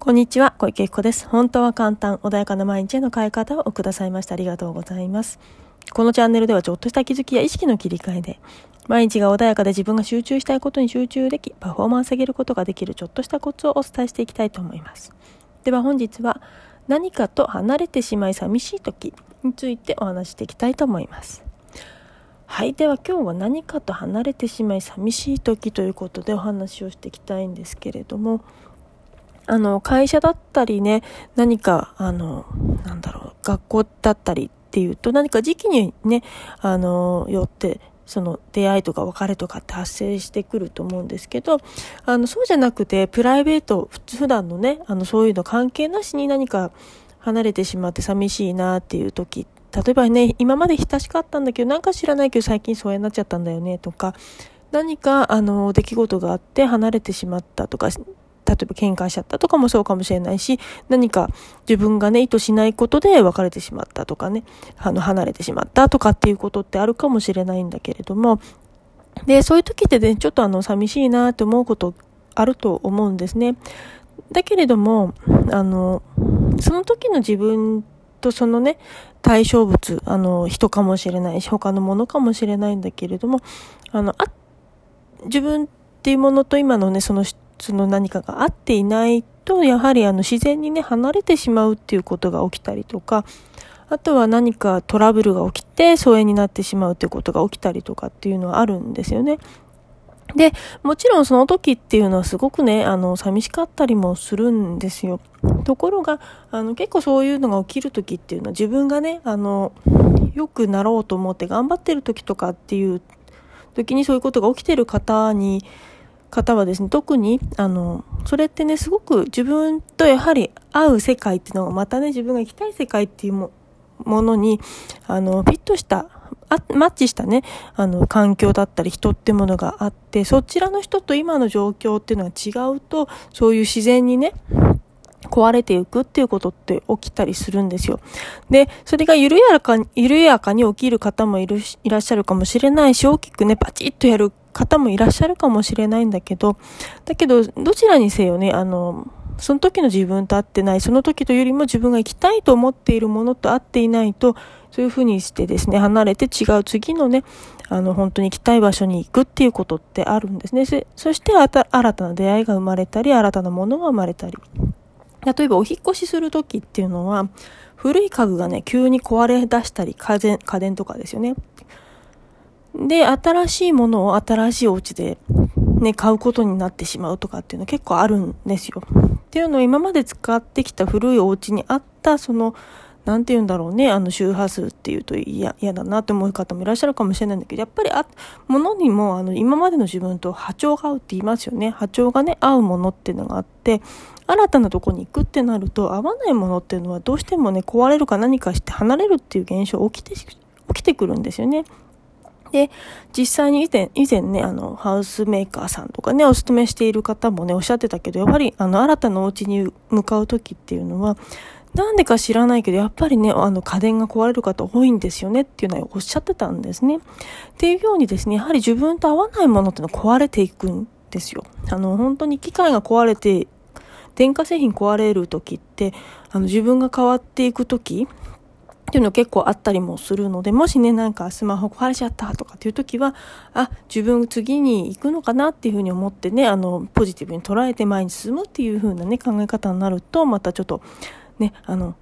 こんにちは、小池子です。本当は簡単、穏やかな毎日への変え方をくださいましてありがとうございます。このチャンネルではちょっとした気づきや意識の切り替えで、毎日が穏やかで自分が集中したいことに集中でき、パフォーマンス上げることができるちょっとしたコツをお伝えしていきたいと思います。では本日は、何かと離れてしまい寂しい時についてお話していきたいと思います。はい。では今日は何かと離れてしまい寂しい時ということでお話をしていきたいんですけれども、あの、会社だったりね、何か、あの、なんだろう、学校だったりっていうと、何か時期にね、あの、よって、その出会いとか別れとかって発生してくると思うんですけど、あの、そうじゃなくて、プライベート、普段のね、あの、そういうの関係なしに何か離れてしまって寂しいなっていう時、例えばね、今まで親しかったんだけど、なんか知らないけど最近疎遠になっちゃったんだよねとか、何か、あの、出来事があって離れてしまったとか、例えば喧嘩しちゃったとかもそうかもしれないし、何か自分がね、意図しないことで別れてしまったとかね、あの、離れてしまったとかっていうことってあるかもしれないんだけれども、で、そういう時ってね、ちょっとあの、寂しいなって思うことあると思うんですね。だけれども、あの、その時の自分とそのね、対象物、あの、人かもしれないし、他のものかもしれないんだけれども、あの、あ、自分っていうものと今のね、そのその何かが合っていないと、やはりあの自然にね、離れてしまうっていうことが起きたりとか、あとは何かトラブルが起きて疎遠になってしまうっていうことが起きたりとかっていうのはあるんですよね。で、もちろんその時っていうのはすごくね、あの、寂しかったりもするんですよ。ところが、あの、結構そういうのが起きる時っていうのは自分がね、あの、良くなろうと思って頑張ってる時とかっていう時にそういうことが起きてる方に、方はですね、特に、あの、それってね、すごく自分とやはり合う世界っていうのが、またね、自分が行きたい世界っていうものに、あの、フィットした、あマッチしたね、あの、環境だったり人ってものがあって、そちらの人と今の状況っていうのは違うと、そういう自然にね、壊れていくっていうことって起きたりするんですよ。で、それが緩やかに、緩やかに起きる方もいるいらっしゃるかもしれないし、大きくね、パチッとやる方もいらっしゃるかもしれないんだけど、だけど、どちらにせよね、あの、その時の自分と合ってない、その時というよりも自分が行きたいと思っているものと合っていないと、そういうふうにしてですね、離れて違う次のね、あの、本当に行きたい場所に行くっていうことってあるんですね。そして新たな出会いが生まれたり、新たなものが生まれたり。例えばお引越しする時っていうのは、古い家具がね、急に壊れ出したり、家電、家電とかですよね。で、新しいものを新しいお家でね、買うことになってしまうとかっていうのは結構あるんですよ。っていうのを今まで使ってきた古いお家にあった、その、なんて言うんだろうね、あの周波数っていうと嫌だなって思う方もいらっしゃるかもしれないんだけど、やっぱりあ、ものにもあの今までの自分と波長が合うって言いますよね。波長がね、合うものっていうのがあって、新たなとこに行くってなると、合わないものっていうのはどうしてもね、壊れるか何かして離れるっていう現象起きて、起きてくるんですよね。で、実際に以前、以前ね、あの、ハウスメーカーさんとかね、お勤めしている方もね、おっしゃってたけど、やっぱり、あの、新たなお家に向かう時っていうのは、なんでか知らないけど、やっぱりね、あの、家電が壊れる方多いんですよねっていうのはおっしゃってたんですね。っていうようにですね、やはり自分と合わないものっていうのは壊れていくんですよ。あの、本当に機械が壊れて、電化製品壊れる時って、あの、自分が変わっていく時っていうの結構あったりもするので、もしね、なんかスマホ壊れちゃったとかっていう時は、あ、自分次に行くのかなっていうふうに思ってね、あの、ポジティブに捉えて前に進むっていうふうなね、考え方になると、またちょっと、ね、あの、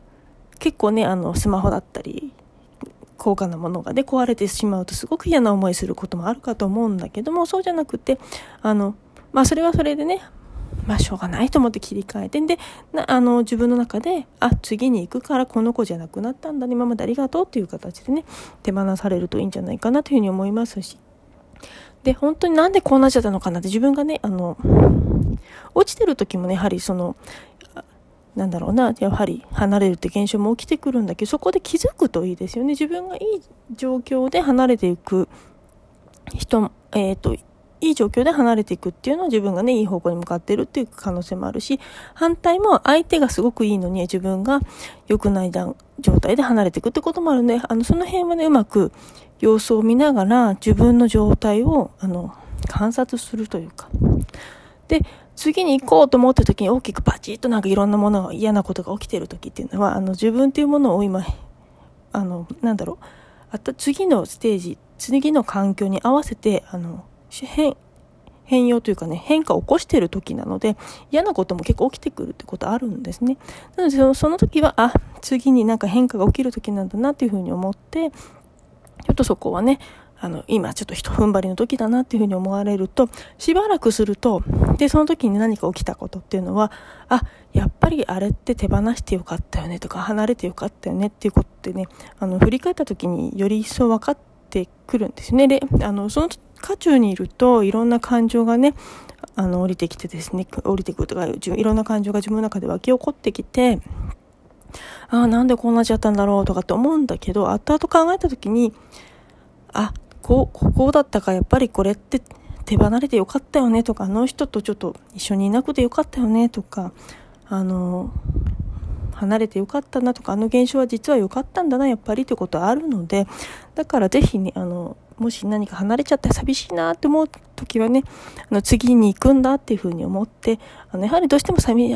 結構ね、あの、スマホだったり、高価なものがね、壊れてしまうとすごく嫌な思いすることもあるかと思うんだけども、そうじゃなくて、あの、まあそれはそれでね、まあしょうがないと思って切り替えて、で、あの自分の中で、あ、次に行くからこの子じゃなくなったんだね、今までありがとうっていう形でね、手放されるといいんじゃないかなというふうに思いますし。で、本当になんでこうなっちゃったのかなって自分がね、あの、落ちてる時もね、やはりその、なんだろうな、やはり離れるって現象も起きてくるんだけど、そこで気づくといいですよね。自分がいい状況で離れていく人、えっ、ー、と、いい状況で離れていくっていうのは自分がね、いい方向に向かってるっていう可能性もあるし、反対も相手がすごくいいのに自分が良くない状態で離れていくってこともあるんで、あの、その辺はね、うまく様子を見ながら自分の状態を、あの、観察するというか。で、次に行こうと思った時に大きくパチッとなんかいろんなものが嫌なことが起きてる時っていうのは、あの自分っていうものを今、あの、なんだろう、あと次のステージ、次の環境に合わせて、あの、変、変容というかね、変化を起こしている時なので、嫌なことも結構起きてくるってことあるんですね。なので、その時は、あ、次になんか変化が起きる時なんだなっていうふうに思って、ちょっとそこはね、あの、今ちょっと一踏ん張りの時だなっていうふうに思われると、しばらくすると、で、その時に何か起きたことっていうのは、あ、やっぱりあれって手放してよかったよねとか、離れてよかったよねっていうことってね、あの、振り返った時により一層分かっててくるんですね。で、あの、その渦中にいると、いろんな感情がね、あの、降りてきてですね、降りてくるとか、いろんな感情が自分の中で湧き起こってきて、ああ、なんでこうなっちゃったんだろうとかって思うんだけど、後々考えた時に、あ、こう、ここだったか、やっぱりこれって手離れてよかったよねとか、あの人とちょっと一緒にいなくてよかったよねとか、あの、離れてよかったなとか、あの現象は実は良かったんだな、やっぱりってことはあるので、だからぜひね、あの、もし何か離れちゃったら寂しいなって思う時はね、あの次に行くんだっていうふうに思って、あのやはりどうしても寂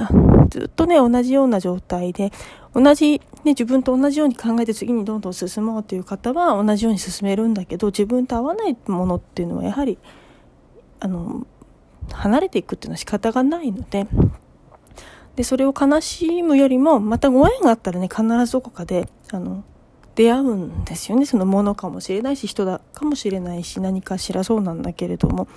ずっとね、同じような状態で、同じ、ね、自分と同じように考えて次にどんどん進もうという方は同じように進めるんだけど、自分と合わないものっていうのはやはり、あの、離れていくっていうのは仕方がないので、で、それを悲しむよりも、またご縁があったらね、必ずどこかで、あの、出会うんですよね。そのものかもしれないし、人だかもしれないし、何かしらそうなんだけれども。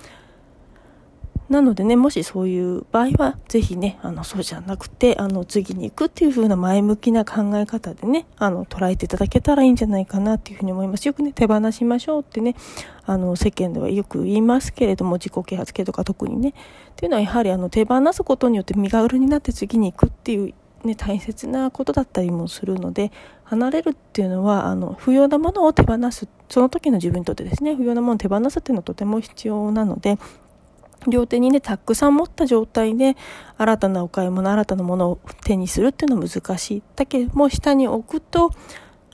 なのでね、もしそういう場合は、ぜひね、あの、そうじゃなくて、あの、次に行くっていう風な前向きな考え方でね、あの、捉えていただけたらいいんじゃないかなっていうふうに思います。よくね、手放しましょうってね、あの、世間ではよく言いますけれども、自己啓発系とか特にね。っていうのはやはり、あの、手放すことによって身軽になって次に行くっていうね、大切なことだったりもするので、離れるっていうのは、あの、不要なものを手放す、その時の自分にとってですね、不要なものを手放すっていうのはとても必要なので、両手にね、たくさん持った状態で、新たなお買い物、新たなものを手にするっていうのは難しい。だけども、下に置くと、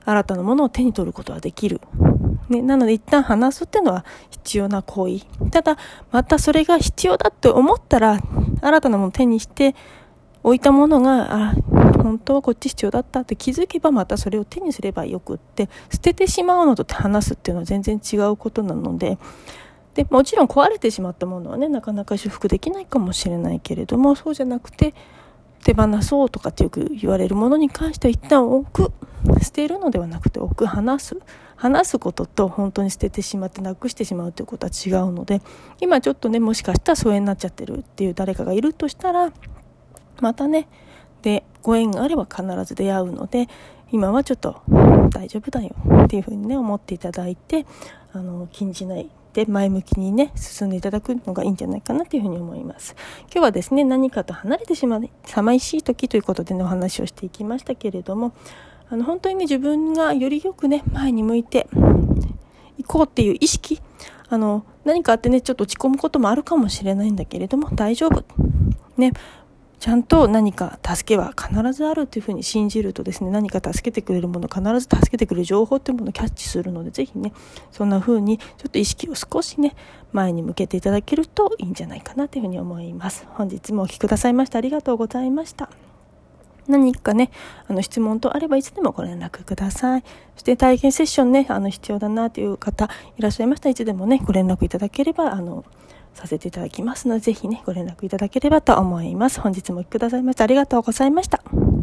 新たなものを手に取ることはできる。ね、なので一旦話すっていうのは必要な行為。ただ、またそれが必要だって思ったら、新たなものを手にして、置いたものが、あ、本当はこっち必要だったって気づけばまたそれを手にすればよくって、捨ててしまうのと話すっていうのは全然違うことなので、で、もちろん壊れてしまったものはね、なかなか修復できないかもしれないけれども、そうじゃなくて、手放そうとかってよく言われるものに関しては一旦置く。捨てるのではなくて置く、話す。話すことと本当に捨ててしまってなくしてしまうということは違うので、今ちょっとね、もしかしたら疎遠になっちゃってるっていう誰かがいるとしたら、またね、で、ご縁があれば必ず出会うので、今はちょっと大丈夫だよっていうふうにね、思っていただいて、あの、禁じないで前向きにね、進んでいただくのがいいんじゃないかなというふうに思います。今日はですね、何かと離れてしまう、寂しい時ということでね、お話をしていきましたけれども、あの、本当にね、自分がよりよくね、前に向いていこうっていう意識、あの、何かあってね、ちょっと落ち込むこともあるかもしれないんだけれども、大丈夫。ね、ちゃんと何か助けは必ずあるというふうに信じるとですね、何か助けてくれるもの、必ず助けてくれる情報っていうものをキャッチするので、ぜひね、そんな風にちょっと意識を少しね、前に向けていただけるといいんじゃないかなというふうに思います。本日もお聴きくださいましてありがとうございました。何かね、あの質問とあればいつでもご連絡ください。そして体験セッションね、あの必要だなという方いらっしゃいましたらいつでもね、ご連絡いただければ、あの、させていただきますので、ぜひね、ご連絡いただければと思います。本日もお聴きくださいましてありがとうございました。